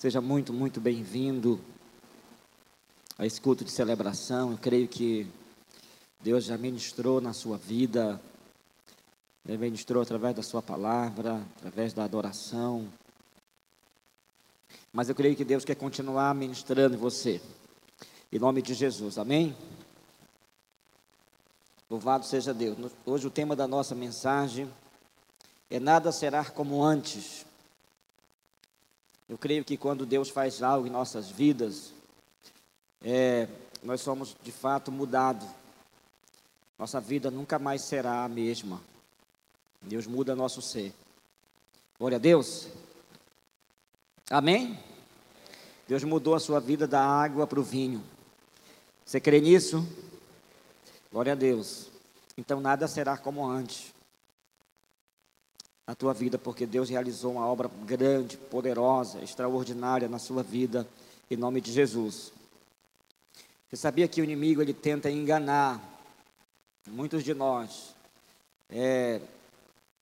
Seja muito, muito bem-vindo a esse culto de celebração. Eu creio que Deus já ministrou na sua vida, Ele ministrou através da sua palavra, através da adoração. Mas eu creio que Deus quer continuar ministrando em você. Em nome de Jesus, amém? Louvado seja Deus. Hoje o tema da nossa mensagem é Nada será como antes. Eu creio que quando Deus faz algo em nossas vidas, é, nós somos de fato mudados. Nossa vida nunca mais será a mesma. Deus muda nosso ser. Glória a Deus. Amém? Deus mudou a sua vida da água para o vinho. Você crê nisso? Glória a Deus. Então nada será como antes na tua vida, porque Deus realizou uma obra grande, poderosa, extraordinária na sua vida, em nome de Jesus. Você sabia que o inimigo ele tenta enganar muitos de nós, é,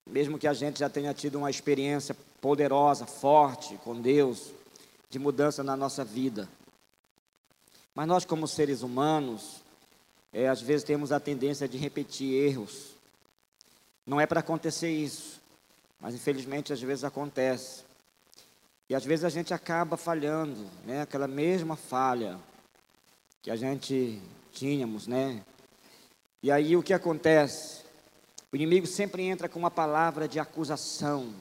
mesmo que a gente já tenha tido uma experiência poderosa, forte com Deus, de mudança na nossa vida. Mas nós, como seres humanos, é, às vezes temos a tendência de repetir erros. Não é para acontecer isso. Mas infelizmente às vezes acontece. E às vezes a gente acaba falhando, né? Aquela mesma falha que a gente tínhamos, né? E aí o que acontece? O inimigo sempre entra com uma palavra de acusação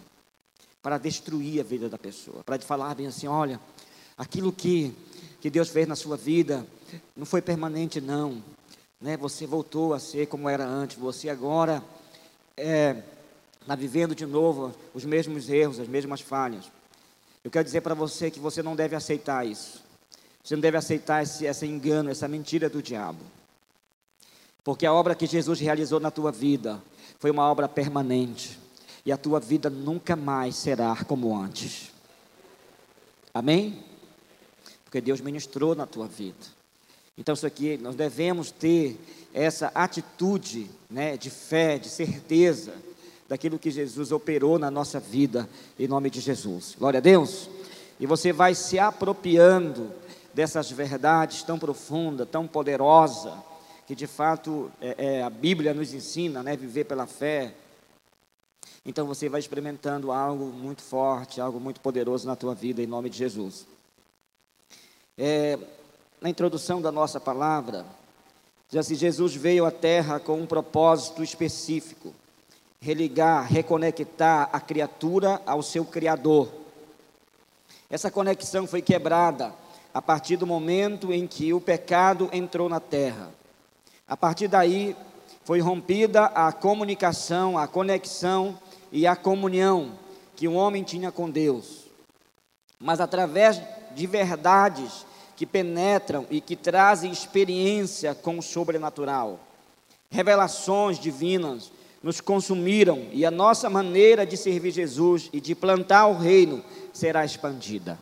para destruir a vida da pessoa, para falar bem assim, olha, aquilo que que Deus fez na sua vida não foi permanente não, né? Você voltou a ser como era antes, você agora é está vivendo de novo os mesmos erros, as mesmas falhas. Eu quero dizer para você que você não deve aceitar isso. Você não deve aceitar esse, esse engano, essa mentira do diabo. Porque a obra que Jesus realizou na tua vida foi uma obra permanente. E a tua vida nunca mais será como antes. Amém? Porque Deus ministrou na tua vida. Então, isso aqui, nós devemos ter essa atitude né, de fé, de certeza, daquilo que Jesus operou na nossa vida, em nome de Jesus. Glória a Deus. E você vai se apropriando dessas verdades tão profundas, tão poderosas, que de fato é, é, a Bíblia nos ensina, né, viver pela fé. Então você vai experimentando algo muito forte, algo muito poderoso na tua vida, em nome de Jesus. É, na introdução da nossa palavra, diz assim: Jesus veio à terra com um propósito específico religar, reconectar a criatura ao seu Criador. Essa conexão foi quebrada a partir do momento em que o pecado entrou na terra. A partir daí, foi rompida a comunicação, a conexão e a comunhão que o homem tinha com Deus. Mas através de verdades que penetram e que trazem experiência com o sobrenatural, revelações divinas, nos consumiram e a nossa maneira de servir Jesus e de plantar o reino será expandida.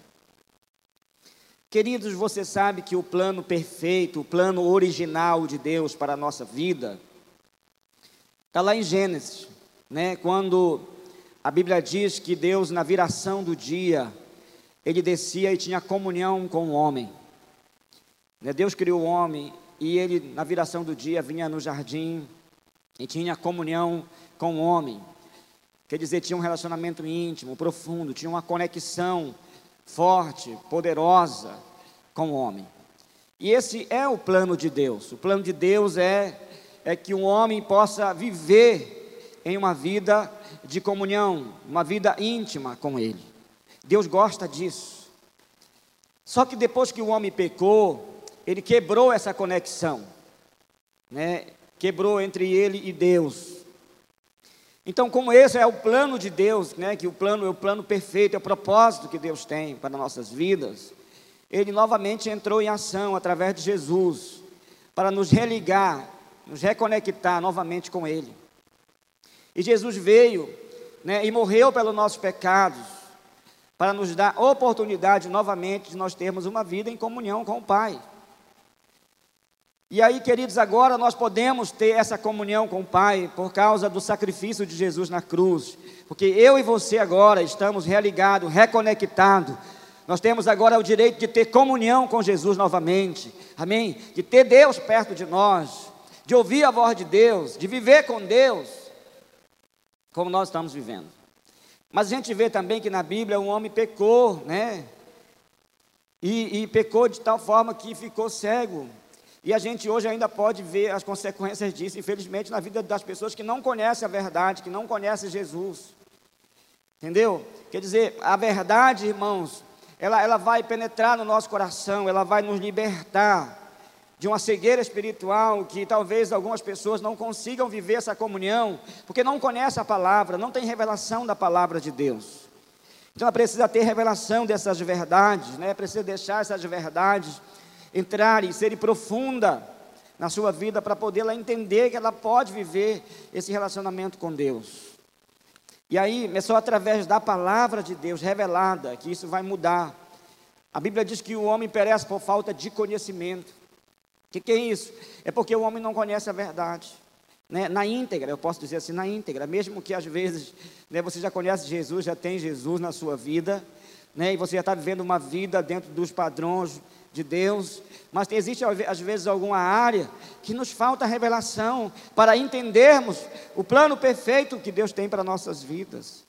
Queridos, você sabe que o plano perfeito, o plano original de Deus para a nossa vida, está lá em Gênesis, né? quando a Bíblia diz que Deus, na viração do dia, ele descia e tinha comunhão com o homem. Né? Deus criou o homem e ele, na viração do dia, vinha no jardim e tinha comunhão com o homem. Quer dizer, tinha um relacionamento íntimo, profundo, tinha uma conexão forte, poderosa com o homem. E esse é o plano de Deus. O plano de Deus é, é que um homem possa viver em uma vida de comunhão, uma vida íntima com Ele. Deus gosta disso. Só que depois que o homem pecou, ele quebrou essa conexão. Né? Quebrou entre ele e Deus. Então, como esse é o plano de Deus, né, que o plano é o plano perfeito, é o propósito que Deus tem para nossas vidas, ele novamente entrou em ação através de Jesus, para nos religar, nos reconectar novamente com Ele. E Jesus veio né, e morreu pelos nossos pecados, para nos dar oportunidade novamente de nós termos uma vida em comunhão com o Pai. E aí, queridos, agora nós podemos ter essa comunhão com o Pai por causa do sacrifício de Jesus na cruz. Porque eu e você agora estamos religados, reconectados Nós temos agora o direito de ter comunhão com Jesus novamente. Amém? De ter Deus perto de nós, de ouvir a voz de Deus, de viver com Deus, como nós estamos vivendo. Mas a gente vê também que na Bíblia um homem pecou, né? E, e pecou de tal forma que ficou cego. E a gente hoje ainda pode ver as consequências disso, infelizmente, na vida das pessoas que não conhecem a verdade, que não conhecem Jesus. Entendeu? Quer dizer, a verdade, irmãos, ela, ela vai penetrar no nosso coração, ela vai nos libertar de uma cegueira espiritual que talvez algumas pessoas não consigam viver essa comunhão, porque não conhecem a palavra, não tem revelação da palavra de Deus. Então ela precisa ter revelação dessas verdades, né? precisa deixar essas verdades entrar e serem profunda na sua vida para poder ela entender que ela pode viver esse relacionamento com Deus. E aí é só através da palavra de Deus revelada que isso vai mudar. A Bíblia diz que o homem perece por falta de conhecimento. O que, que é isso? É porque o homem não conhece a verdade. Né? Na íntegra, eu posso dizer assim, na íntegra, mesmo que às vezes né, você já conhece Jesus, já tem Jesus na sua vida, né, e você já está vivendo uma vida dentro dos padrões de Deus, mas existe às vezes alguma área que nos falta revelação para entendermos o plano perfeito que Deus tem para nossas vidas.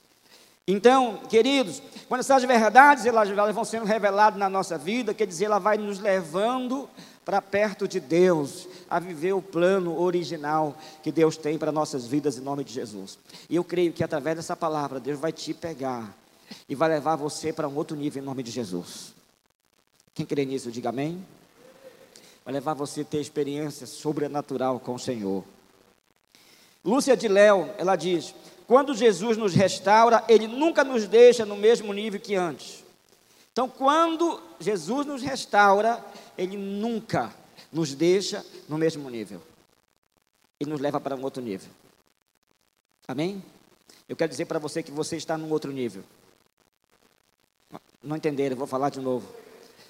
Então, queridos, quando essas verdades elas, vão sendo reveladas na nossa vida, quer dizer, ela vai nos levando para perto de Deus, a viver o plano original que Deus tem para nossas vidas em nome de Jesus. E eu creio que através dessa palavra Deus vai te pegar e vai levar você para um outro nível em nome de Jesus. Quem crê nisso, diga amém. Vai levar você a ter experiência sobrenatural com o Senhor. Lúcia de Léo, ela diz: quando Jesus nos restaura, Ele nunca nos deixa no mesmo nível que antes. Então, quando Jesus nos restaura, Ele nunca nos deixa no mesmo nível. Ele nos leva para um outro nível. Amém? Eu quero dizer para você que você está num outro nível. Não entenderam, vou falar de novo.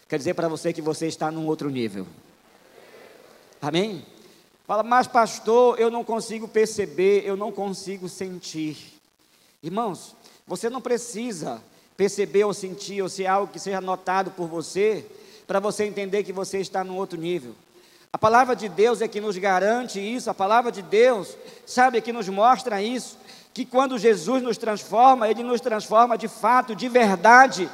Quer dizer para você que você está num outro nível. Amém? Fala, mas pastor, eu não consigo perceber, eu não consigo sentir. Irmãos, você não precisa perceber ou sentir ou ser algo que seja notado por você para você entender que você está num outro nível. A palavra de Deus é que nos garante isso, a palavra de Deus, sabe, é que nos mostra isso, que quando Jesus nos transforma, Ele nos transforma de fato, de verdade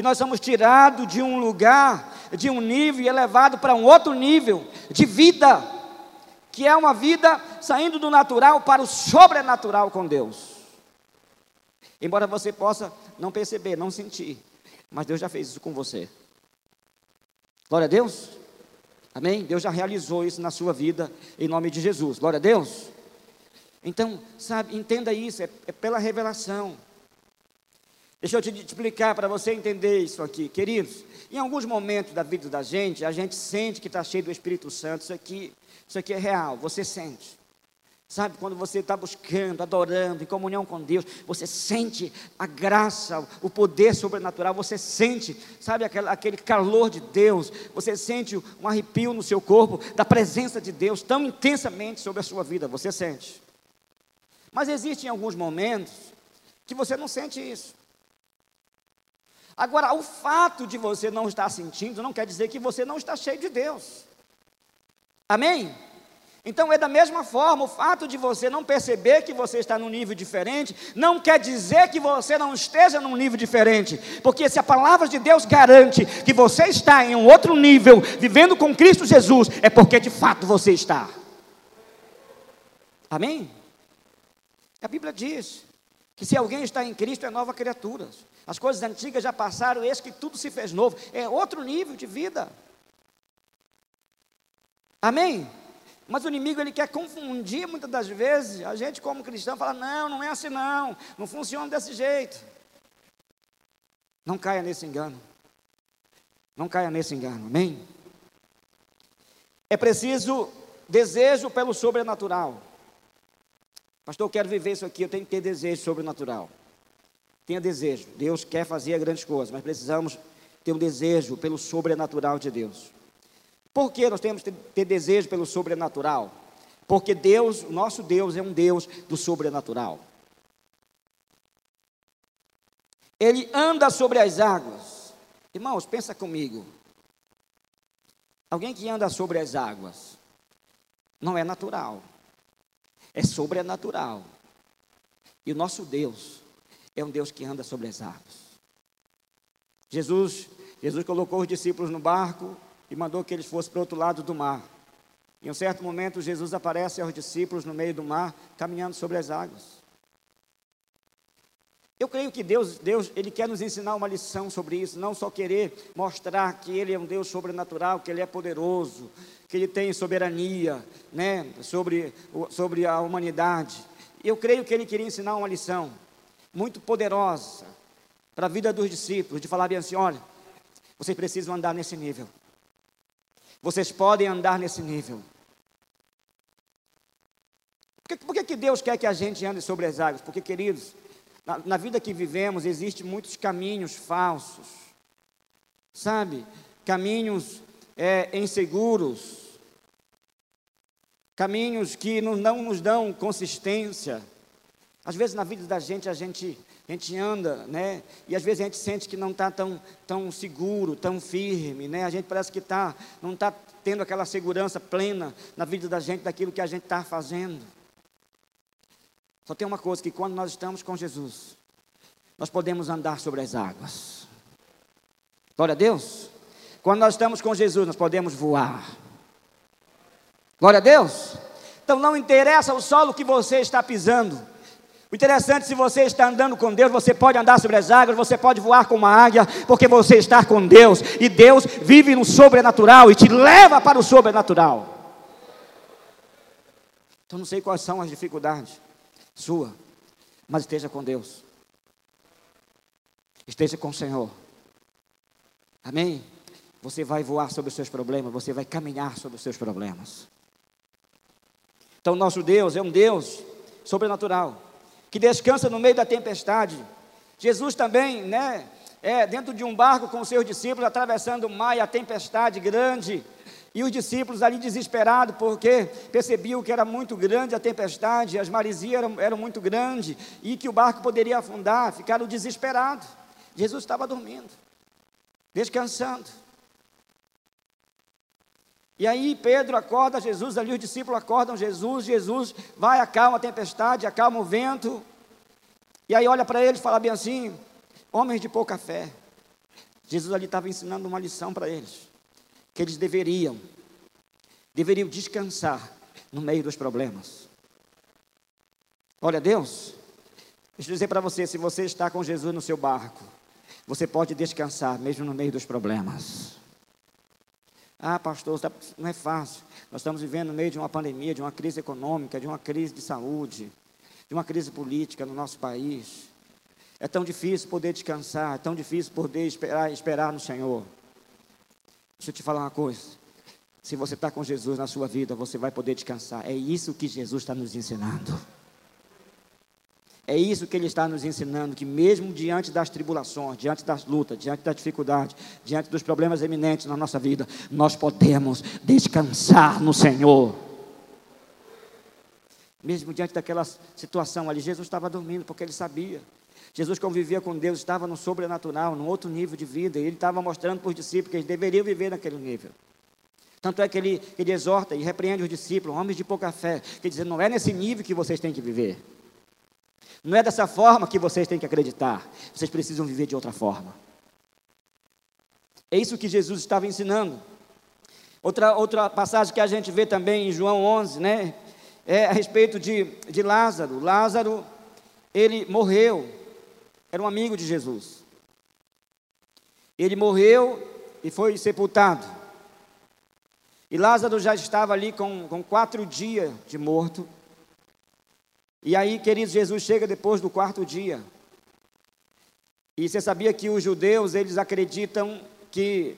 e nós somos tirados de um lugar, de um nível e elevados para um outro nível de vida, que é uma vida saindo do natural para o sobrenatural com Deus. Embora você possa não perceber, não sentir, mas Deus já fez isso com você. Glória a Deus. Amém? Deus já realizou isso na sua vida, em nome de Jesus. Glória a Deus. Então, sabe, entenda isso, é, é pela revelação. Deixa eu te explicar para você entender isso aqui, queridos. Em alguns momentos da vida da gente, a gente sente que está cheio do Espírito Santo. Isso aqui, isso aqui é real, você sente. Sabe, quando você está buscando, adorando, em comunhão com Deus, você sente a graça, o poder sobrenatural, você sente, sabe, aquele, calor de Deus, você sente um arrepio no seu corpo, da presença de Deus tão intensamente sobre a sua vida, você sente. Mas existem alguns momentos que você não sente isso. Agora, o fato de você não estar sentindo não quer dizer que você não está cheio de Deus. Amém? Então é da mesma forma, o fato de você não perceber que você está num nível diferente, não quer dizer que você não esteja num nível diferente, porque se a palavra de Deus garante que você está em um outro nível, vivendo com Cristo Jesus, é porque de fato você está. Amém? A Bíblia diz que se alguém está em Cristo é nova criatura. As coisas antigas já passaram, eis que tudo se fez novo. É outro nível de vida. Amém? Mas o inimigo ele quer confundir muitas das vezes. A gente, como cristão, fala: não, não é assim não, não funciona desse jeito. Não caia nesse engano. Não caia nesse engano, amém? É preciso desejo pelo sobrenatural. Pastor, eu quero viver isso aqui, eu tenho que ter desejo sobrenatural. Tenha desejo. Deus quer fazer grandes coisas, mas precisamos ter um desejo pelo sobrenatural de Deus. Por que nós temos que ter desejo pelo sobrenatural? Porque Deus, o nosso Deus, é um Deus do sobrenatural. Ele anda sobre as águas. Irmãos, pensa comigo. Alguém que anda sobre as águas não é natural, é sobrenatural. E o nosso Deus é um Deus que anda sobre as águas. Jesus, Jesus colocou os discípulos no barco e mandou que eles fossem para o outro lado do mar. Em um certo momento, Jesus aparece aos discípulos no meio do mar, caminhando sobre as águas. Eu creio que Deus, Deus, Ele quer nos ensinar uma lição sobre isso, não só querer mostrar que Ele é um Deus sobrenatural, que Ele é poderoso, que Ele tem soberania, né, sobre, sobre a humanidade. Eu creio que Ele queria ensinar uma lição muito poderosa para a vida dos discípulos, de falar bem assim: olha, vocês precisam andar nesse nível. Vocês podem andar nesse nível. Por que, por que, que Deus quer que a gente ande sobre as águas? Porque, queridos, na, na vida que vivemos, existem muitos caminhos falsos, sabe? Caminhos é, inseguros, caminhos que não, não nos dão consistência. Às vezes na vida da gente, a gente, a gente anda, né? E às vezes a gente sente que não está tão, tão seguro, tão firme, né? A gente parece que tá, não está tendo aquela segurança plena na vida da gente daquilo que a gente está fazendo. Só tem uma coisa, que quando nós estamos com Jesus, nós podemos andar sobre as águas. Glória a Deus. Quando nós estamos com Jesus, nós podemos voar. Glória a Deus. Então não interessa o solo que você está pisando. O interessante, se você está andando com Deus, você pode andar sobre as águas, você pode voar como uma águia, porque você está com Deus, e Deus vive no sobrenatural e te leva para o sobrenatural. Então não sei quais são as dificuldades sua, mas esteja com Deus. Esteja com o Senhor. Amém? Você vai voar sobre os seus problemas, você vai caminhar sobre os seus problemas. Então, nosso Deus é um Deus sobrenatural, que descansa no meio da tempestade. Jesus também, né, é dentro de um barco com seus discípulos, atravessando o mar e a tempestade grande. E os discípulos ali desesperados, porque percebiam que era muito grande a tempestade, as maresias eram, eram muito grandes, e que o barco poderia afundar, ficaram desesperados. Jesus estava dormindo, descansando. E aí Pedro acorda Jesus, ali os discípulos acordam Jesus, Jesus vai, acalma a tempestade, acalma o vento. E aí olha para eles e fala bem assim: homens de pouca fé. Jesus ali estava ensinando uma lição para eles que eles deveriam, deveriam descansar no meio dos problemas. Olha, Deus, deixa eu dizer para você: se você está com Jesus no seu barco, você pode descansar mesmo no meio dos problemas. Ah, pastor, tá, não é fácil. Nós estamos vivendo no meio de uma pandemia, de uma crise econômica, de uma crise de saúde, de uma crise política no nosso país. É tão difícil poder descansar, é tão difícil poder esperar, esperar no Senhor. Deixa eu te falar uma coisa. Se você está com Jesus na sua vida, você vai poder descansar. É isso que Jesus está nos ensinando. É isso que Ele está nos ensinando: que mesmo diante das tribulações, diante das lutas, diante da dificuldade, diante dos problemas eminentes na nossa vida, nós podemos descansar no Senhor. Mesmo diante daquela situação ali, Jesus estava dormindo porque ele sabia Jesus convivia com Deus, estava no sobrenatural, num outro nível de vida, e ele estava mostrando para os discípulos que eles deveriam viver naquele nível. Tanto é que ele, ele exorta e repreende os discípulos, homens de pouca fé, que dizem, não é nesse nível que vocês têm que viver. Não é dessa forma que vocês têm que acreditar. Vocês precisam viver de outra forma. É isso que Jesus estava ensinando. Outra, outra passagem que a gente vê também em João 11, né? É a respeito de, de Lázaro. Lázaro, ele morreu. Era um amigo de Jesus. Ele morreu e foi sepultado. E Lázaro já estava ali com, com quatro dias de morto. E aí, queridos, Jesus chega depois do quarto dia. E você sabia que os judeus, eles acreditam que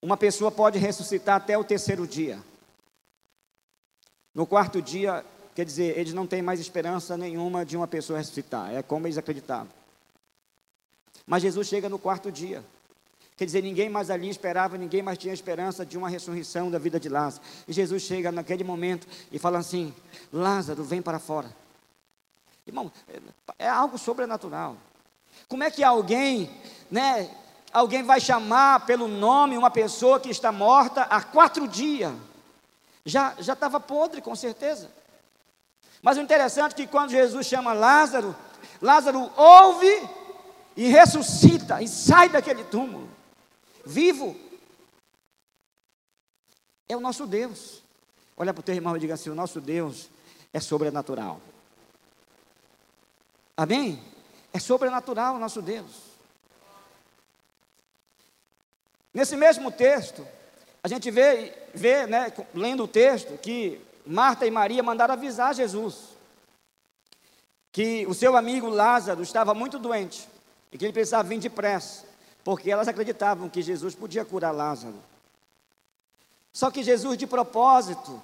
uma pessoa pode ressuscitar até o terceiro dia. No quarto dia, quer dizer, eles não têm mais esperança nenhuma de uma pessoa ressuscitar. É como eles acreditavam. Mas Jesus chega no quarto dia. Quer dizer, ninguém mais ali esperava, ninguém mais tinha esperança de uma ressurreição da vida de Lázaro. E Jesus chega naquele momento e fala assim: Lázaro, vem para fora. Irmão, é algo sobrenatural. Como é que alguém, né, alguém vai chamar pelo nome uma pessoa que está morta há quatro dias. Já já estava podre, com certeza. Mas o interessante é que quando Jesus chama Lázaro, Lázaro ouve e ressuscita e sai daquele túmulo, vivo. É o nosso Deus. Olha para o teu irmão e diga assim: o nosso Deus é sobrenatural. Amém? É sobrenatural o nosso Deus. Nesse mesmo texto, a gente vê, vê né, lendo o texto, que Marta e Maria mandaram avisar Jesus que o seu amigo Lázaro estava muito doente e que ele precisava vir depressa, porque elas acreditavam que Jesus podia curar Lázaro. Só que Jesus, de propósito,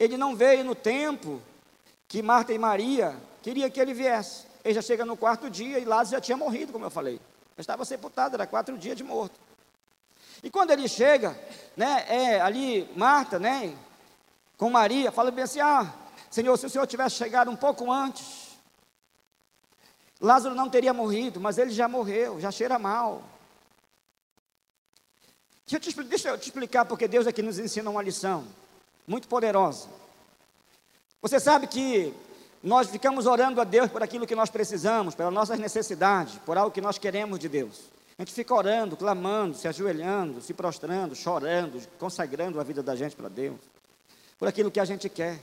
ele não veio no tempo que Marta e Maria queria que ele viesse. Ele já chega no quarto dia e Lázaro já tinha morrido, como eu falei. Já estava sepultado, era quatro dias de morto. E quando ele chega, né, é, ali Marta, né, com Maria, fala bem assim: Ah, Senhor, se o Senhor tivesse chegado um pouco antes, Lázaro não teria morrido, mas ele já morreu, já cheira mal. Deixa eu, te, deixa eu te explicar porque Deus aqui nos ensina uma lição muito poderosa. Você sabe que nós ficamos orando a Deus por aquilo que nós precisamos, pelas nossas necessidades, por algo que nós queremos de Deus. A gente fica orando, clamando, se ajoelhando, se prostrando, chorando, consagrando a vida da gente para Deus, por aquilo que a gente quer.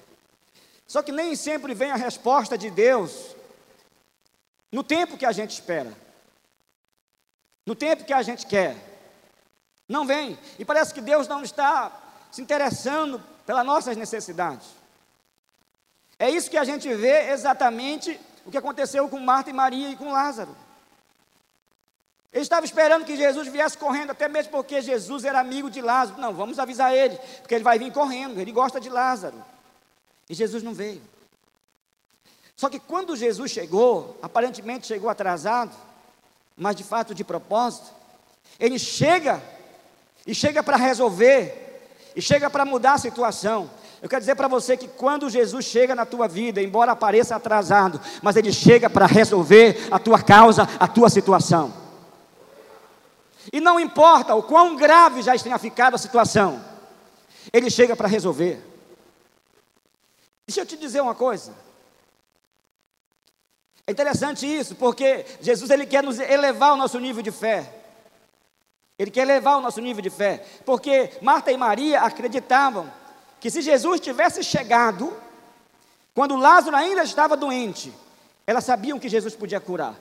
Só que nem sempre vem a resposta de Deus no tempo que a gente espera, no tempo que a gente quer. Não vem. E parece que Deus não está se interessando pelas nossas necessidades. É isso que a gente vê exatamente o que aconteceu com Marta e Maria e com Lázaro. Ele estava esperando que Jesus viesse correndo, até mesmo porque Jesus era amigo de Lázaro. Não, vamos avisar ele, porque ele vai vir correndo, ele gosta de Lázaro. E Jesus não veio. Só que quando Jesus chegou, aparentemente chegou atrasado, mas de fato de propósito, ele chega e chega para resolver, e chega para mudar a situação. Eu quero dizer para você que quando Jesus chega na tua vida, embora apareça atrasado, mas ele chega para resolver a tua causa, a tua situação. E não importa o quão grave já tenha ficado a situação, ele chega para resolver. Deixa eu te dizer uma coisa. É interessante isso, porque Jesus ele quer nos elevar o nosso nível de fé. Ele quer elevar o nosso nível de fé, porque Marta e Maria acreditavam que se Jesus tivesse chegado, quando Lázaro ainda estava doente, elas sabiam que Jesus podia curar.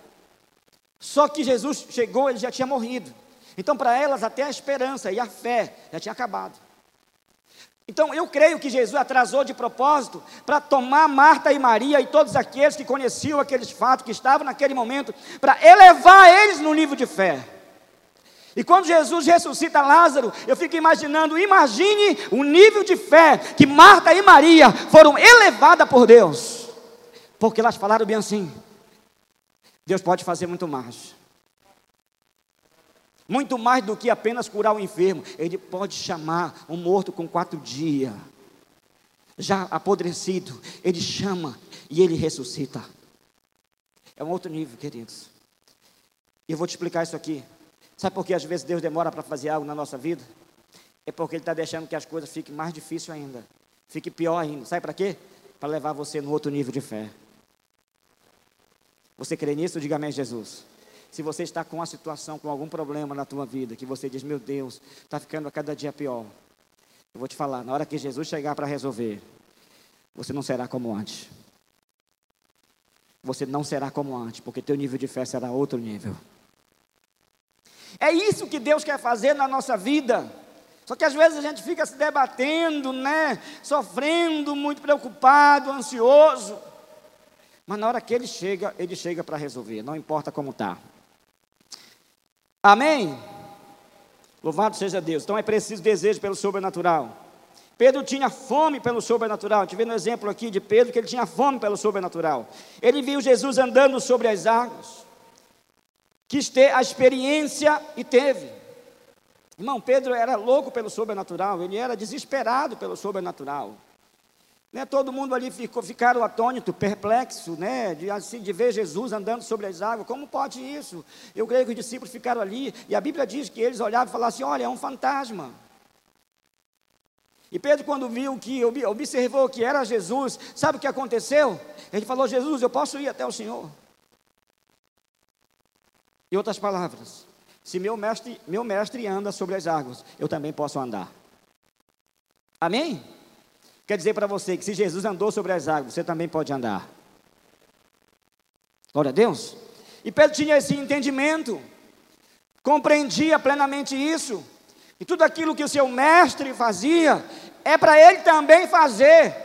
Só que Jesus chegou, ele já tinha morrido. Então, para elas, até a esperança e a fé já tinha acabado. Então, eu creio que Jesus atrasou de propósito para tomar Marta e Maria e todos aqueles que conheciam aqueles fatos, que estavam naquele momento, para elevar eles no nível de fé. E quando Jesus ressuscita Lázaro, eu fico imaginando, imagine o nível de fé que Marta e Maria foram elevadas por Deus. Porque elas falaram bem assim: Deus pode fazer muito mais. Muito mais do que apenas curar o enfermo. Ele pode chamar um morto com quatro dias, já apodrecido. Ele chama e ele ressuscita. É um outro nível, queridos. E eu vou te explicar isso aqui. Sabe por que às vezes Deus demora para fazer algo na nossa vida? É porque Ele está deixando que as coisas fiquem mais difíceis ainda. Fique pior ainda. Sabe para quê? Para levar você no outro nível de fé. Você crê nisso? Diga amém, Jesus. Se você está com uma situação, com algum problema na tua vida, que você diz, meu Deus, está ficando a cada dia pior. Eu vou te falar, na hora que Jesus chegar para resolver, você não será como antes. Você não será como antes, porque teu nível de fé será outro nível. É isso que Deus quer fazer na nossa vida. Só que às vezes a gente fica se debatendo, né? Sofrendo, muito preocupado, ansioso. Mas na hora que ele chega, ele chega para resolver, não importa como está. Amém? Louvado seja Deus. Então é preciso desejo pelo sobrenatural. Pedro tinha fome pelo sobrenatural. A gente vê no exemplo aqui de Pedro que ele tinha fome pelo sobrenatural. Ele viu Jesus andando sobre as águas quis ter a experiência e teve. Irmão, Pedro era louco pelo sobrenatural, ele era desesperado pelo sobrenatural. Né, todo mundo ali ficou, ficaram atônito, perplexo, né, de, assim, de ver Jesus andando sobre as águas. Como pode isso? Eu creio que os discípulos ficaram ali, e a Bíblia diz que eles olhavam e falavam assim: olha, é um fantasma. E Pedro, quando viu que, observou que era Jesus, sabe o que aconteceu? Ele falou: Jesus, eu posso ir até o Senhor. Em outras palavras, se meu mestre, meu mestre anda sobre as águas, eu também posso andar. Amém? Quer dizer para você que se Jesus andou sobre as águas, você também pode andar. Glória a Deus. E Pedro tinha esse entendimento, compreendia plenamente isso. E tudo aquilo que o seu mestre fazia, é para ele também fazer.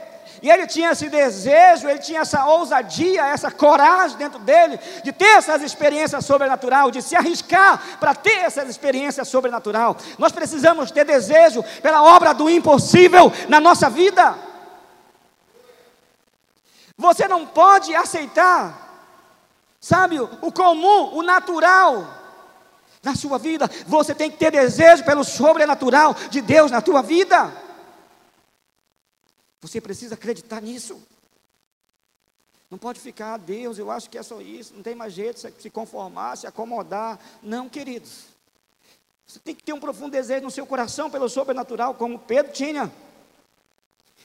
E ele tinha esse desejo, ele tinha essa ousadia, essa coragem dentro dele de ter essas experiências sobrenaturais, de se arriscar para ter essas experiências sobrenaturais. Nós precisamos ter desejo pela obra do impossível na nossa vida. Você não pode aceitar, sabe, o comum, o natural na sua vida. Você tem que ter desejo pelo sobrenatural de Deus na tua vida. Você precisa acreditar nisso. Não pode ficar, ah, Deus, eu acho que é só isso, não tem mais jeito de se conformar, se acomodar. Não, queridos. Você tem que ter um profundo desejo no seu coração pelo sobrenatural, como Pedro tinha.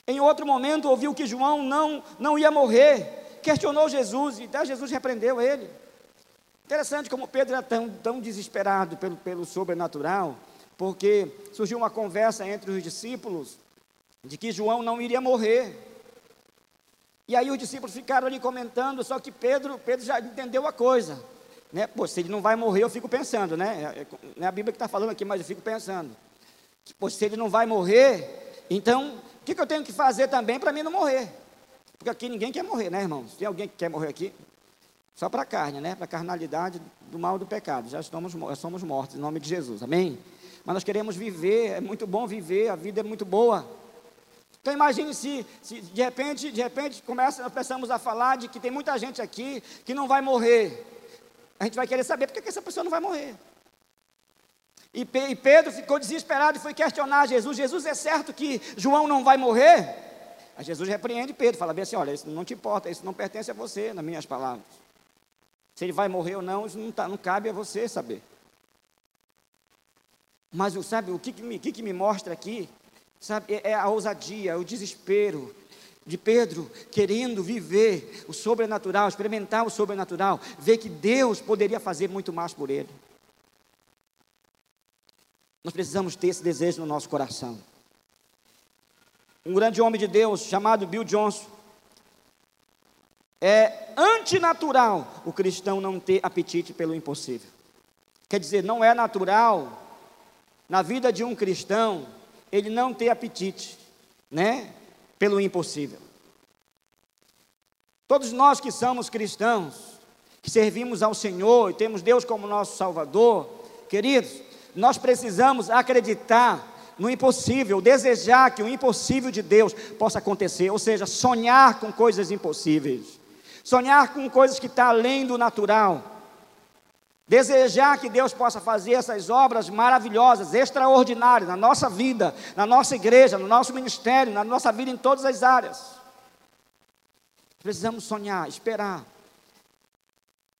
Em outro momento, ouviu que João não, não ia morrer, questionou Jesus, e até Jesus repreendeu ele. Interessante como Pedro era tão, tão desesperado pelo, pelo sobrenatural, porque surgiu uma conversa entre os discípulos de que João não iria morrer. E aí os discípulos ficaram ali comentando, só que Pedro, Pedro já entendeu a coisa. Né? Pô, se ele não vai morrer, eu fico pensando, né? É, é, não é a Bíblia que está falando aqui, mas eu fico pensando. Pô, se ele não vai morrer, então o que, que eu tenho que fazer também para mim não morrer? Porque aqui ninguém quer morrer, né, irmãos? Tem alguém que quer morrer aqui? Só para a carne, né? Para a carnalidade do mal do pecado. Já estamos, já somos mortos em nome de Jesus. Amém? Mas nós queremos viver, é muito bom viver, a vida é muito boa. Então imagine se, se de repente, de repente começa, começamos a falar de que tem muita gente aqui que não vai morrer. A gente vai querer saber por que essa pessoa não vai morrer. E, e Pedro ficou desesperado e foi questionar Jesus. Jesus, é certo que João não vai morrer? Aí Jesus repreende Pedro, fala bem assim: olha, isso não te importa, isso não pertence a você, nas minhas palavras. Se ele vai morrer ou não, isso não, tá, não cabe a você saber. Mas sabe, o que, que, me, que, que me mostra aqui Sabe, é, é a ousadia, o desespero de Pedro querendo viver o sobrenatural, experimentar o sobrenatural, ver que Deus poderia fazer muito mais por ele. Nós precisamos ter esse desejo no nosso coração. Um grande homem de Deus chamado Bill Johnson. É antinatural o cristão não ter apetite pelo impossível. Quer dizer, não é natural na vida de um cristão ele não ter apetite, né, pelo impossível. Todos nós que somos cristãos, que servimos ao Senhor e temos Deus como nosso Salvador, queridos, nós precisamos acreditar no impossível, desejar que o impossível de Deus possa acontecer, ou seja, sonhar com coisas impossíveis, sonhar com coisas que estão tá além do natural. Desejar que Deus possa fazer essas obras maravilhosas, extraordinárias na nossa vida, na nossa igreja, no nosso ministério, na nossa vida em todas as áreas. Precisamos sonhar, esperar,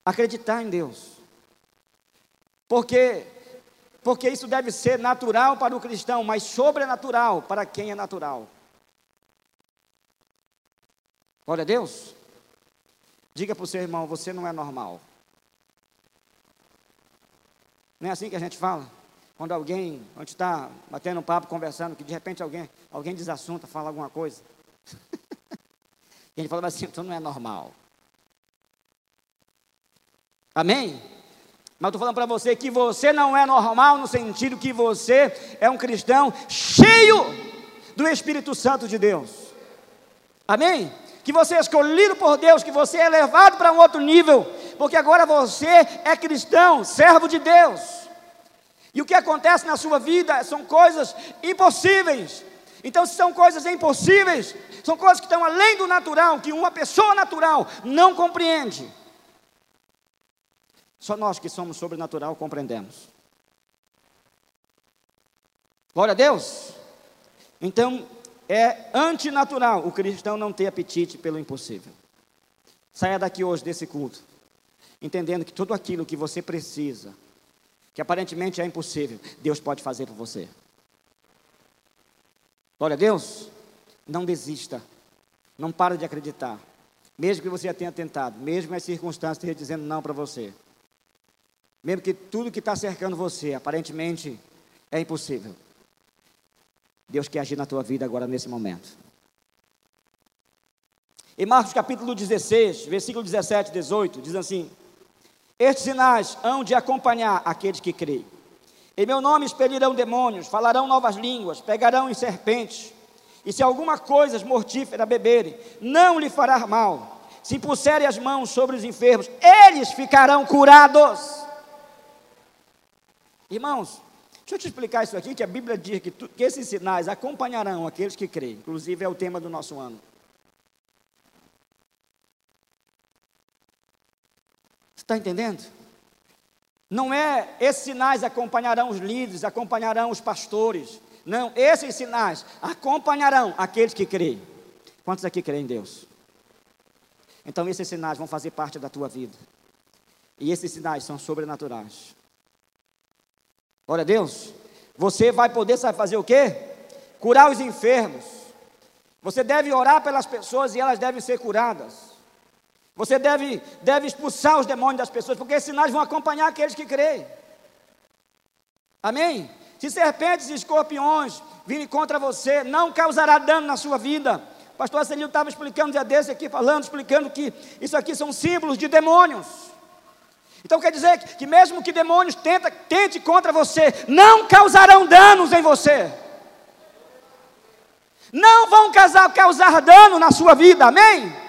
acreditar em Deus. Porque porque isso deve ser natural para o cristão, mas sobrenatural para quem é natural. Glória a Deus. Diga para o seu irmão, você não é normal. Não é assim que a gente fala? Quando alguém, a gente está batendo um papo, conversando, que de repente alguém, alguém desassunta, fala alguma coisa. e a gente fala assim, então não é normal. Amém? Mas estou falando para você que você não é normal no sentido que você é um cristão cheio do Espírito Santo de Deus. Amém? Que você é escolhido por Deus, que você é levado para um outro nível, porque agora você é cristão, servo de Deus. E o que acontece na sua vida são coisas impossíveis. Então, se são coisas impossíveis, são coisas que estão além do natural, que uma pessoa natural não compreende. Só nós que somos sobrenatural compreendemos. Glória a Deus. Então, é antinatural o cristão não ter apetite pelo impossível. Saia daqui hoje desse culto, entendendo que tudo aquilo que você precisa, que aparentemente é impossível, Deus pode fazer por você. Glória a Deus. Não desista. Não para de acreditar. Mesmo que você já tenha tentado, mesmo as circunstâncias estejam dizendo não para você. Mesmo que tudo que está cercando você aparentemente é impossível. Deus quer agir na tua vida agora nesse momento. Em Marcos capítulo 16, versículo 17 e 18, diz assim: Estes sinais hão de acompanhar aqueles que creem. Em meu nome expelirão demônios, falarão novas línguas, pegarão em serpentes, e se alguma coisa mortífera beberem, não lhe fará mal. Se puserem as mãos sobre os enfermos, eles ficarão curados. Irmãos, deixa eu te explicar isso aqui, que a Bíblia diz que, tu, que esses sinais acompanharão aqueles que creem. Inclusive é o tema do nosso ano. Está entendendo? Não é esses sinais acompanharão os líderes, acompanharão os pastores. Não, esses sinais acompanharão aqueles que creem. Quantos aqui creem em Deus? Então esses sinais vão fazer parte da tua vida. E esses sinais são sobrenaturais. Glória a Deus. Você vai poder, sabe fazer o quê? Curar os enfermos. Você deve orar pelas pessoas e elas devem ser curadas. Você deve, deve expulsar os demônios das pessoas, porque esses sinais vão acompanhar aqueles que creem. Amém? Se serpentes e escorpiões virem contra você, não causará dano na sua vida. O pastor Celino estava explicando um dia desse aqui, falando, explicando que isso aqui são símbolos de demônios. Então quer dizer que, que mesmo que demônios tenta, tente contra você, não causarão danos em você. Não vão causar, causar dano na sua vida, amém?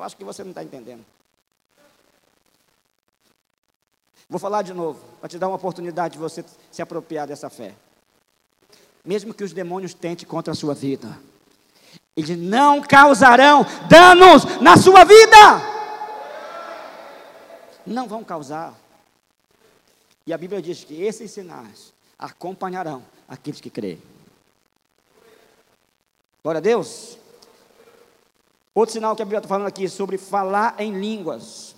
Eu acho que você não está entendendo. Vou falar de novo, para te dar uma oportunidade de você se apropriar dessa fé. Mesmo que os demônios tentem contra a sua vida, eles não causarão danos na sua vida. Não vão causar. E a Bíblia diz que esses sinais acompanharão aqueles que creem. Glória a Deus. Outro sinal que a Bíblia está falando aqui sobre falar em línguas,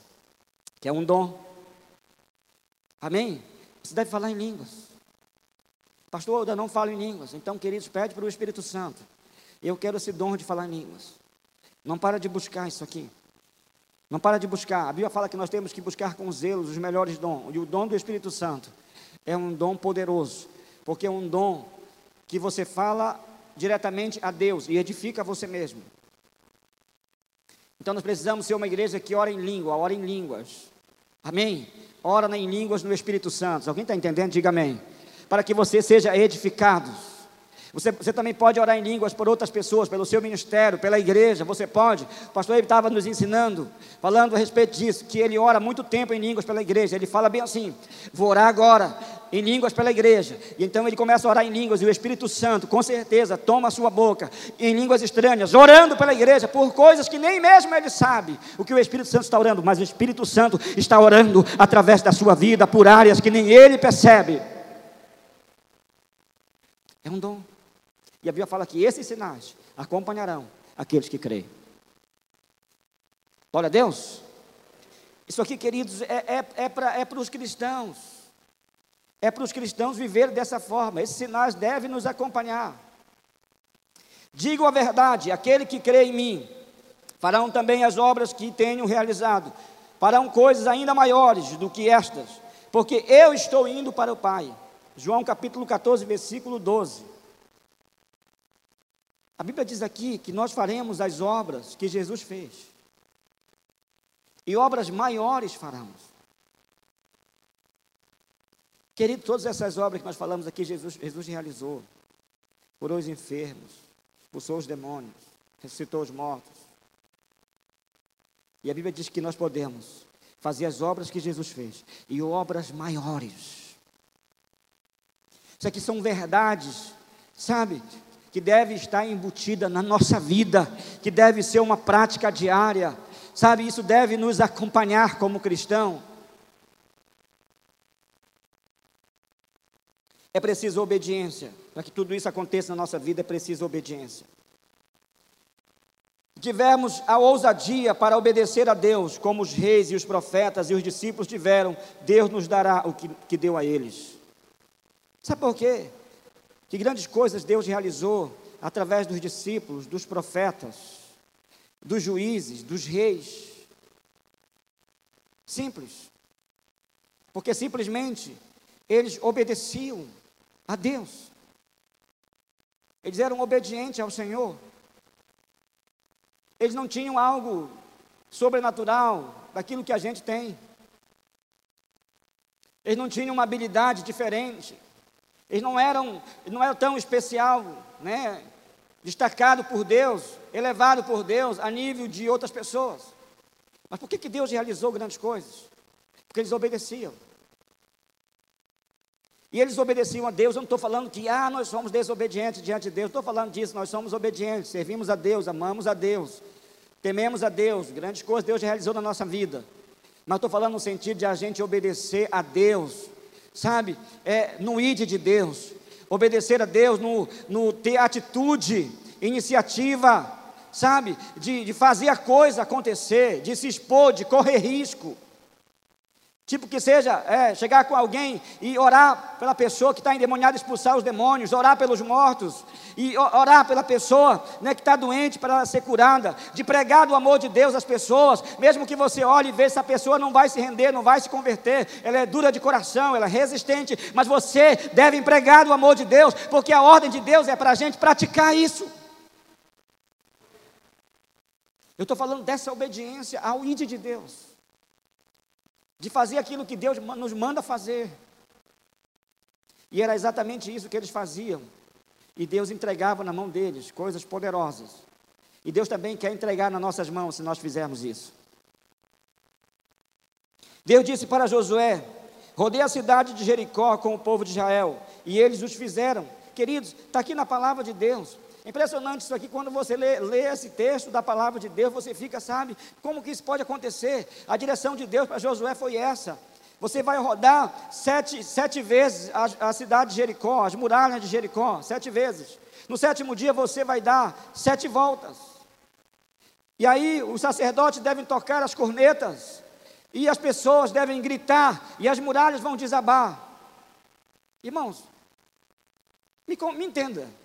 que é um dom. Amém? Você deve falar em línguas. Pastor, eu não falo em línguas. Então, queridos, pede para o Espírito Santo. Eu quero esse dom de falar em línguas. Não para de buscar isso aqui. Não para de buscar. A Bíblia fala que nós temos que buscar com zelo os melhores dons. E o dom do Espírito Santo é um dom poderoso. Porque é um dom que você fala diretamente a Deus e edifica você mesmo. Então nós precisamos ser uma igreja que ora em língua, ora em línguas. Amém? Ora em línguas no Espírito Santo. Alguém está entendendo? Diga amém. Para que você seja edificado. Você, você, também pode orar em línguas por outras pessoas, pelo seu ministério, pela igreja, você pode. O pastor ele estava nos ensinando, falando a respeito disso, que ele ora muito tempo em línguas pela igreja. Ele fala bem assim: vou orar agora em línguas pela igreja. E então ele começa a orar em línguas, e o Espírito Santo, com certeza, toma a sua boca em línguas estranhas, orando pela igreja por coisas que nem mesmo ele sabe o que o Espírito Santo está orando, mas o Espírito Santo está orando através da sua vida por áreas que nem ele percebe. É um dom. E a Bíblia fala que esses sinais acompanharão aqueles que creem. Glória a Deus. Isso aqui, queridos, é, é, é para é os cristãos. É para os cristãos viver dessa forma. Esses sinais devem nos acompanhar. Digo a verdade: aquele que crê em mim, farão também as obras que tenho realizado, farão coisas ainda maiores do que estas, porque eu estou indo para o Pai. João capítulo 14, versículo 12. A Bíblia diz aqui que nós faremos as obras que Jesus fez. E obras maiores faremos. Querido, todas essas obras que nós falamos aqui, Jesus, Jesus realizou. Curou os enfermos, expulsou os demônios, ressuscitou os mortos. E a Bíblia diz que nós podemos fazer as obras que Jesus fez e obras maiores. Isso aqui são verdades, sabe? que deve estar embutida na nossa vida, que deve ser uma prática diária, sabe? Isso deve nos acompanhar como cristão. É preciso obediência. Para que tudo isso aconteça na nossa vida, é preciso obediência. Tivermos a ousadia para obedecer a Deus, como os reis e os profetas e os discípulos tiveram, Deus nos dará o que, que deu a eles. Sabe por quê? Que grandes coisas Deus realizou através dos discípulos, dos profetas, dos juízes, dos reis. Simples. Porque simplesmente eles obedeciam a Deus. Eles eram obedientes ao Senhor. Eles não tinham algo sobrenatural daquilo que a gente tem. Eles não tinham uma habilidade diferente. Eles não eram, não eram tão especial, né? Destacado por Deus, elevado por Deus a nível de outras pessoas. Mas por que, que Deus realizou grandes coisas? Porque eles obedeciam. E eles obedeciam a Deus. Eu não estou falando que ah, nós somos desobedientes diante de Deus. Estou falando disso, nós somos obedientes, servimos a Deus, amamos a Deus, tememos a Deus. Grandes coisas Deus realizou na nossa vida. Mas estou falando no sentido de a gente obedecer a Deus, sabe? É, no id de Deus. Obedecer a Deus, no, no ter atitude, iniciativa, sabe? De, de fazer a coisa acontecer, de se expor, de correr risco. Tipo que seja é, chegar com alguém e orar pela pessoa que está endemoniada, expulsar os demônios, orar pelos mortos, e orar pela pessoa né, que está doente para ela ser curada, de pregar do amor de Deus às pessoas, mesmo que você olhe e veja essa pessoa não vai se render, não vai se converter, ela é dura de coração, ela é resistente, mas você deve pregar do amor de Deus, porque a ordem de Deus é para a gente praticar isso. Eu estou falando dessa obediência ao ide de Deus de fazer aquilo que Deus nos manda fazer. E era exatamente isso que eles faziam. E Deus entregava na mão deles coisas poderosas. E Deus também quer entregar nas nossas mãos se nós fizermos isso. Deus disse para Josué: Rodei a cidade de Jericó com o povo de Israel, e eles os fizeram. Queridos, está aqui na palavra de Deus. Impressionante isso aqui, quando você lê, lê, esse texto da palavra de Deus, você fica, sabe, como que isso pode acontecer? A direção de Deus para Josué foi essa. Você vai rodar sete, sete vezes a, a cidade de Jericó, as muralhas de Jericó, sete vezes. No sétimo dia você vai dar sete voltas. E aí os sacerdotes devem tocar as cornetas, e as pessoas devem gritar, e as muralhas vão desabar. Irmãos, me, me entenda.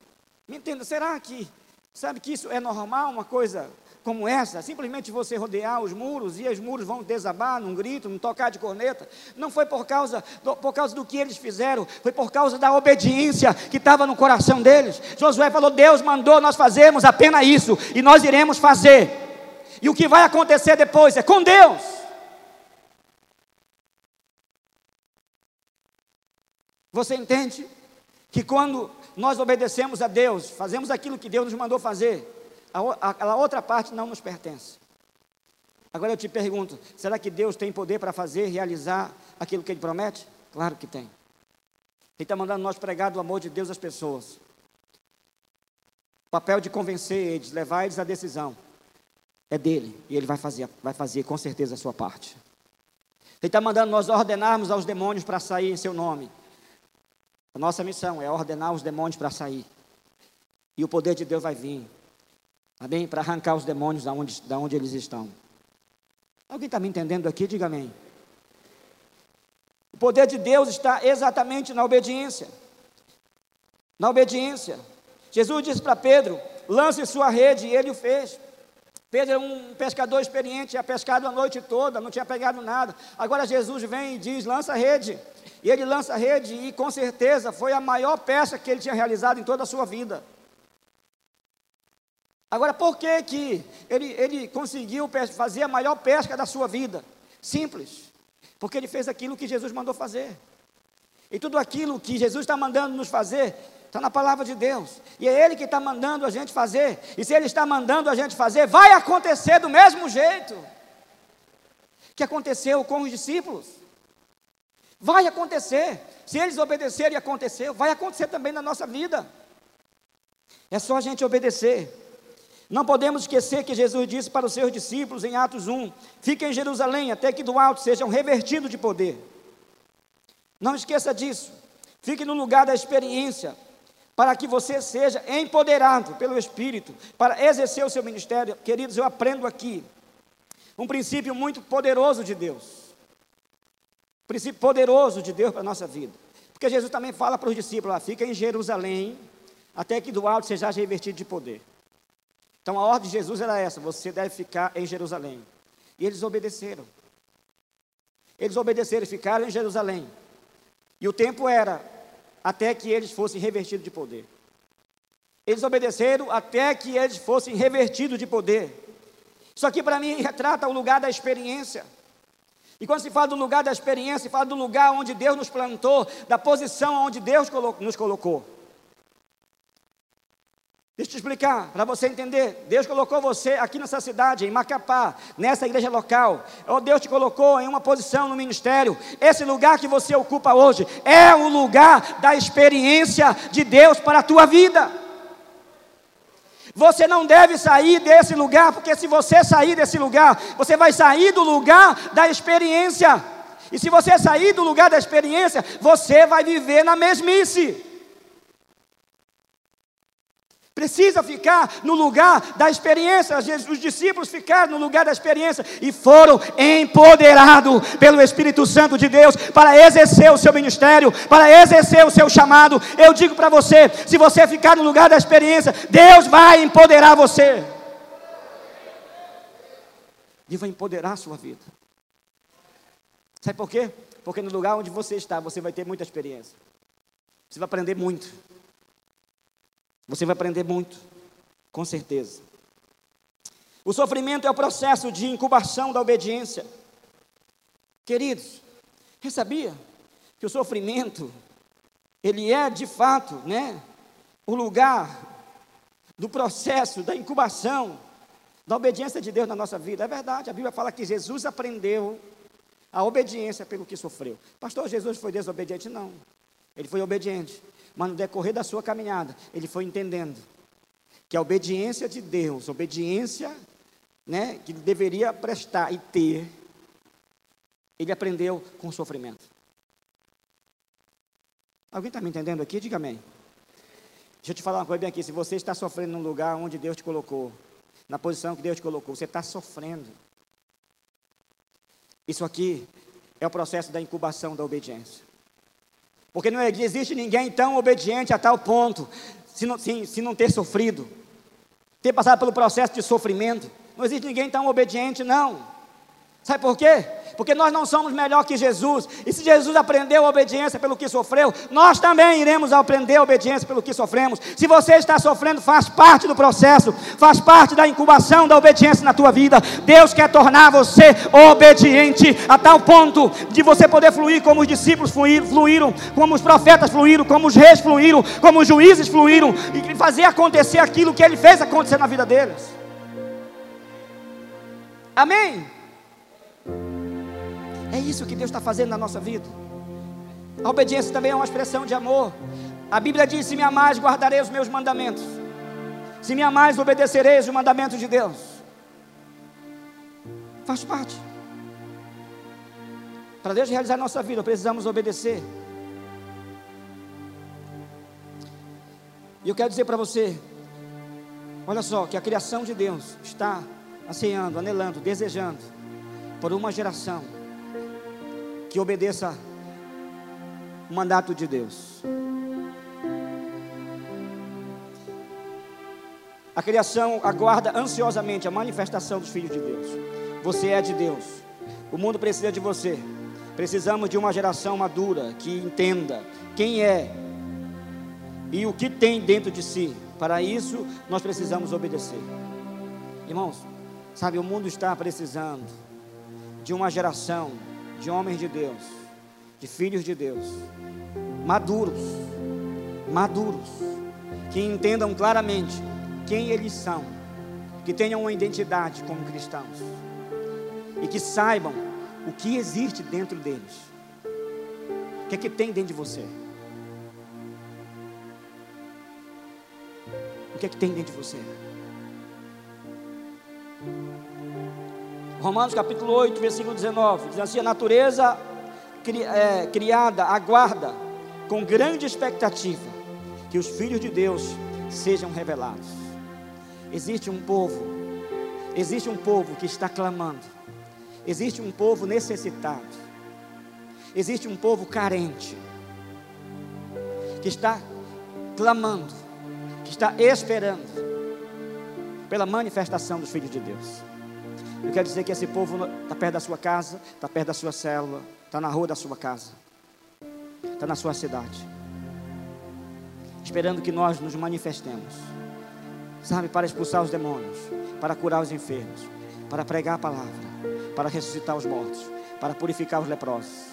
Me entenda, será que, sabe que isso é normal, uma coisa como essa? Simplesmente você rodear os muros e os muros vão desabar num grito, num tocar de corneta? Não foi por causa, do, por causa do que eles fizeram, foi por causa da obediência que estava no coração deles. Josué falou: Deus mandou nós fazermos apenas isso, e nós iremos fazer. E o que vai acontecer depois é com Deus. Você entende que quando nós obedecemos a Deus, fazemos aquilo que Deus nos mandou fazer, aquela outra parte não nos pertence. Agora eu te pergunto: será que Deus tem poder para fazer, realizar aquilo que Ele promete? Claro que tem. Ele está mandando nós pregar do amor de Deus às pessoas. O papel de convencer eles, levar eles à decisão, é dele. E ele vai fazer, vai fazer com certeza a sua parte. Ele está mandando nós ordenarmos aos demônios para sair em seu nome. A nossa missão é ordenar os demônios para sair. E o poder de Deus vai vir. Amém? Para arrancar os demônios da onde, da onde eles estão. Alguém está me entendendo aqui? Diga amém. O poder de Deus está exatamente na obediência. Na obediência. Jesus disse para Pedro: lance sua rede, e ele o fez. Pedro é um pescador experiente, tinha pescado a noite toda, não tinha pegado nada. Agora Jesus vem e diz: lança a rede. E ele lança a rede e com certeza foi a maior pesca que ele tinha realizado em toda a sua vida. Agora, por que, que ele, ele conseguiu fazer a maior pesca da sua vida? Simples. Porque ele fez aquilo que Jesus mandou fazer. E tudo aquilo que Jesus está mandando nos fazer, está na palavra de Deus. E é Ele que está mandando a gente fazer. E se Ele está mandando a gente fazer, vai acontecer do mesmo jeito que aconteceu com os discípulos. Vai acontecer. Se eles obedecerem e aconteceu, vai acontecer também na nossa vida. É só a gente obedecer. Não podemos esquecer que Jesus disse para os seus discípulos em Atos 1: Fiquem em Jerusalém até que do alto sejam revertidos de poder. Não esqueça disso. Fique no lugar da experiência, para que você seja empoderado pelo Espírito para exercer o seu ministério. Queridos, eu aprendo aqui um princípio muito poderoso de Deus. Um princípio poderoso de Deus para a nossa vida. Porque Jesus também fala para os discípulos: lá, fica em Jerusalém, até que do alto seja revertido de poder. Então a ordem de Jesus era essa: você deve ficar em Jerusalém. E eles obedeceram. Eles obedeceram e ficaram em Jerusalém. E o tempo era até que eles fossem revertidos de poder. Eles obedeceram até que eles fossem revertidos de poder. Isso aqui para mim retrata o lugar da experiência. E quando se fala do lugar da experiência, se fala do lugar onde Deus nos plantou, da posição onde Deus nos colocou. Deixa eu te explicar, para você entender. Deus colocou você aqui nessa cidade, em Macapá, nessa igreja local. Ou Deus te colocou em uma posição no ministério. Esse lugar que você ocupa hoje é o lugar da experiência de Deus para a tua vida. Você não deve sair desse lugar, porque se você sair desse lugar, você vai sair do lugar da experiência. E se você sair do lugar da experiência, você vai viver na mesmice. Precisa ficar no lugar da experiência. Os discípulos ficaram no lugar da experiência e foram empoderados pelo Espírito Santo de Deus para exercer o seu ministério, para exercer o seu chamado. Eu digo para você: se você ficar no lugar da experiência, Deus vai empoderar você. E vai empoderar a sua vida. Sabe por quê? Porque no lugar onde você está, você vai ter muita experiência. Você vai aprender muito. Você vai aprender muito, com certeza. O sofrimento é o processo de incubação da obediência. Queridos, você sabia que o sofrimento, ele é de fato, né, o lugar do processo da incubação da obediência de Deus na nossa vida. É verdade, a Bíblia fala que Jesus aprendeu a obediência pelo que sofreu. Pastor, Jesus foi desobediente? Não. Ele foi obediente. Mas no decorrer da sua caminhada, ele foi entendendo que a obediência de Deus, obediência né, que ele deveria prestar e ter, ele aprendeu com o sofrimento. Alguém está me entendendo aqui? Diga amém. Deixa eu te falar uma coisa bem aqui. Se você está sofrendo num lugar onde Deus te colocou, na posição que Deus te colocou, você está sofrendo. Isso aqui é o processo da incubação da obediência. Porque não existe ninguém tão obediente a tal ponto, se não, se, se não ter sofrido, ter passado pelo processo de sofrimento. Não existe ninguém tão obediente, não. Sabe por quê? Porque nós não somos melhor que Jesus. E se Jesus aprendeu a obediência pelo que sofreu, nós também iremos aprender a obediência pelo que sofremos. Se você está sofrendo, faz parte do processo, faz parte da incubação da obediência na tua vida. Deus quer tornar você obediente a tal ponto de você poder fluir como os discípulos fluíram, como os profetas fluíram, como os reis fluíram, como os juízes fluíram e fazer acontecer aquilo que ele fez acontecer na vida deles. Amém. É isso que Deus está fazendo na nossa vida. A obediência também é uma expressão de amor. A Bíblia diz: Se me amais, guardarei os meus mandamentos. Se me amais, obedecereis os mandamentos de Deus. Faz parte. Para Deus realizar a nossa vida, precisamos obedecer. E eu quero dizer para você: olha só, que a criação de Deus está ansiando, anelando, desejando por uma geração que obedeça o mandato de Deus. A criação aguarda ansiosamente a manifestação dos filhos de Deus. Você é de Deus. O mundo precisa de você. Precisamos de uma geração madura que entenda quem é e o que tem dentro de si. Para isso, nós precisamos obedecer. Irmãos, sabe, o mundo está precisando de uma geração de homens de Deus, de filhos de Deus, maduros, maduros, que entendam claramente quem eles são, que tenham uma identidade como cristãos e que saibam o que existe dentro deles. O que é que tem dentro de você? O que é que tem dentro de você? Romanos capítulo 8, versículo 19, diz assim: a natureza cri, é, criada aguarda com grande expectativa que os filhos de Deus sejam revelados. Existe um povo, existe um povo que está clamando, existe um povo necessitado, existe um povo carente, que está clamando, que está esperando pela manifestação dos filhos de Deus. Eu quero dizer que esse povo está perto da sua casa, está perto da sua célula, está na rua da sua casa, está na sua cidade, esperando que nós nos manifestemos, sabe, para expulsar os demônios, para curar os enfermos, para pregar a palavra, para ressuscitar os mortos, para purificar os leprosos.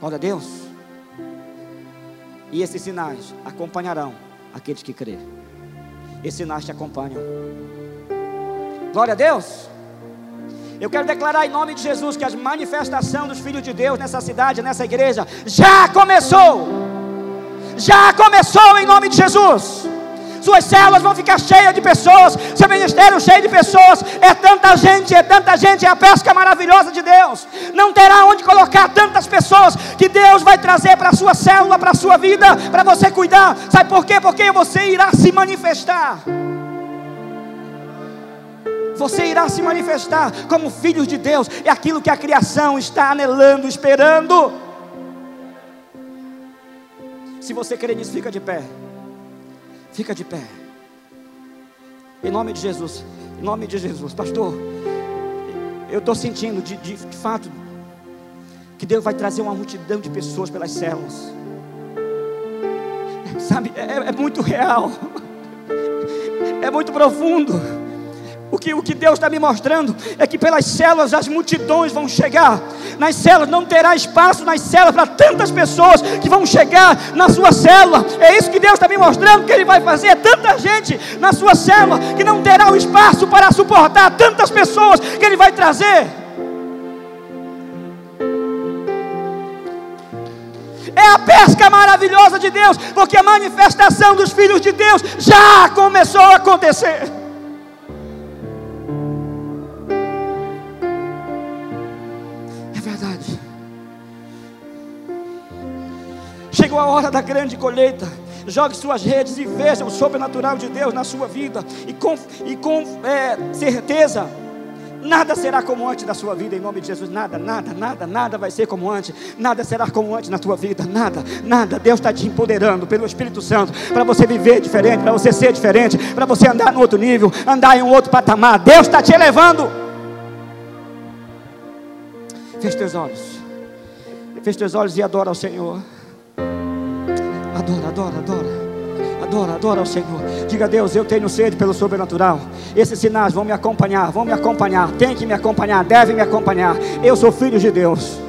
Glória a Deus. E esses sinais acompanharão aqueles que crerem. Esses sinais te acompanham. Glória a Deus. Eu quero declarar em nome de Jesus que a manifestação dos filhos de Deus nessa cidade, nessa igreja, já começou. Já começou em nome de Jesus. Suas células vão ficar cheias de pessoas, seu ministério cheio de pessoas. É tanta gente, é tanta gente, é a pesca maravilhosa de Deus. Não terá onde colocar tantas pessoas que Deus vai trazer para a sua célula, para a sua vida, para você cuidar. Sabe por quê? Porque você irá se manifestar você irá se manifestar como filhos de Deus, é aquilo que a criação está anelando, esperando. Se você crer nisso, fica de pé, fica de pé, em nome de Jesus, em nome de Jesus, pastor. Eu estou sentindo de, de, de fato que Deus vai trazer uma multidão de pessoas pelas células, sabe, é, é muito real, é muito profundo. O que, Deus está me mostrando é que pelas células as multidões vão chegar. Nas células não terá espaço nas células para tantas pessoas que vão chegar na sua célula. É isso que Deus está me mostrando que Ele vai fazer. É tanta gente na sua célula que não terá o espaço para suportar tantas pessoas que Ele vai trazer. É a pesca maravilhosa de Deus, porque a manifestação dos filhos de Deus já começou a acontecer. Chegou a hora da grande colheita. Jogue suas redes e veja o sobrenatural de Deus na sua vida. E com, e com é, certeza, nada será como antes da sua vida, em nome de Jesus. Nada, nada, nada, nada vai ser como antes. Nada será como antes na tua vida. Nada, nada. Deus está te empoderando pelo Espírito Santo para você viver diferente, para você ser diferente, para você andar no outro nível, andar em um outro patamar. Deus está te elevando. Feche teus olhos. Feche teus olhos e adora ao Senhor. Adora, adora, adora. Adora, adora ao Senhor. Diga a Deus, eu tenho sede pelo sobrenatural. Esses sinais vão me acompanhar, vão me acompanhar. Tem que me acompanhar, deve me acompanhar. Eu sou filho de Deus.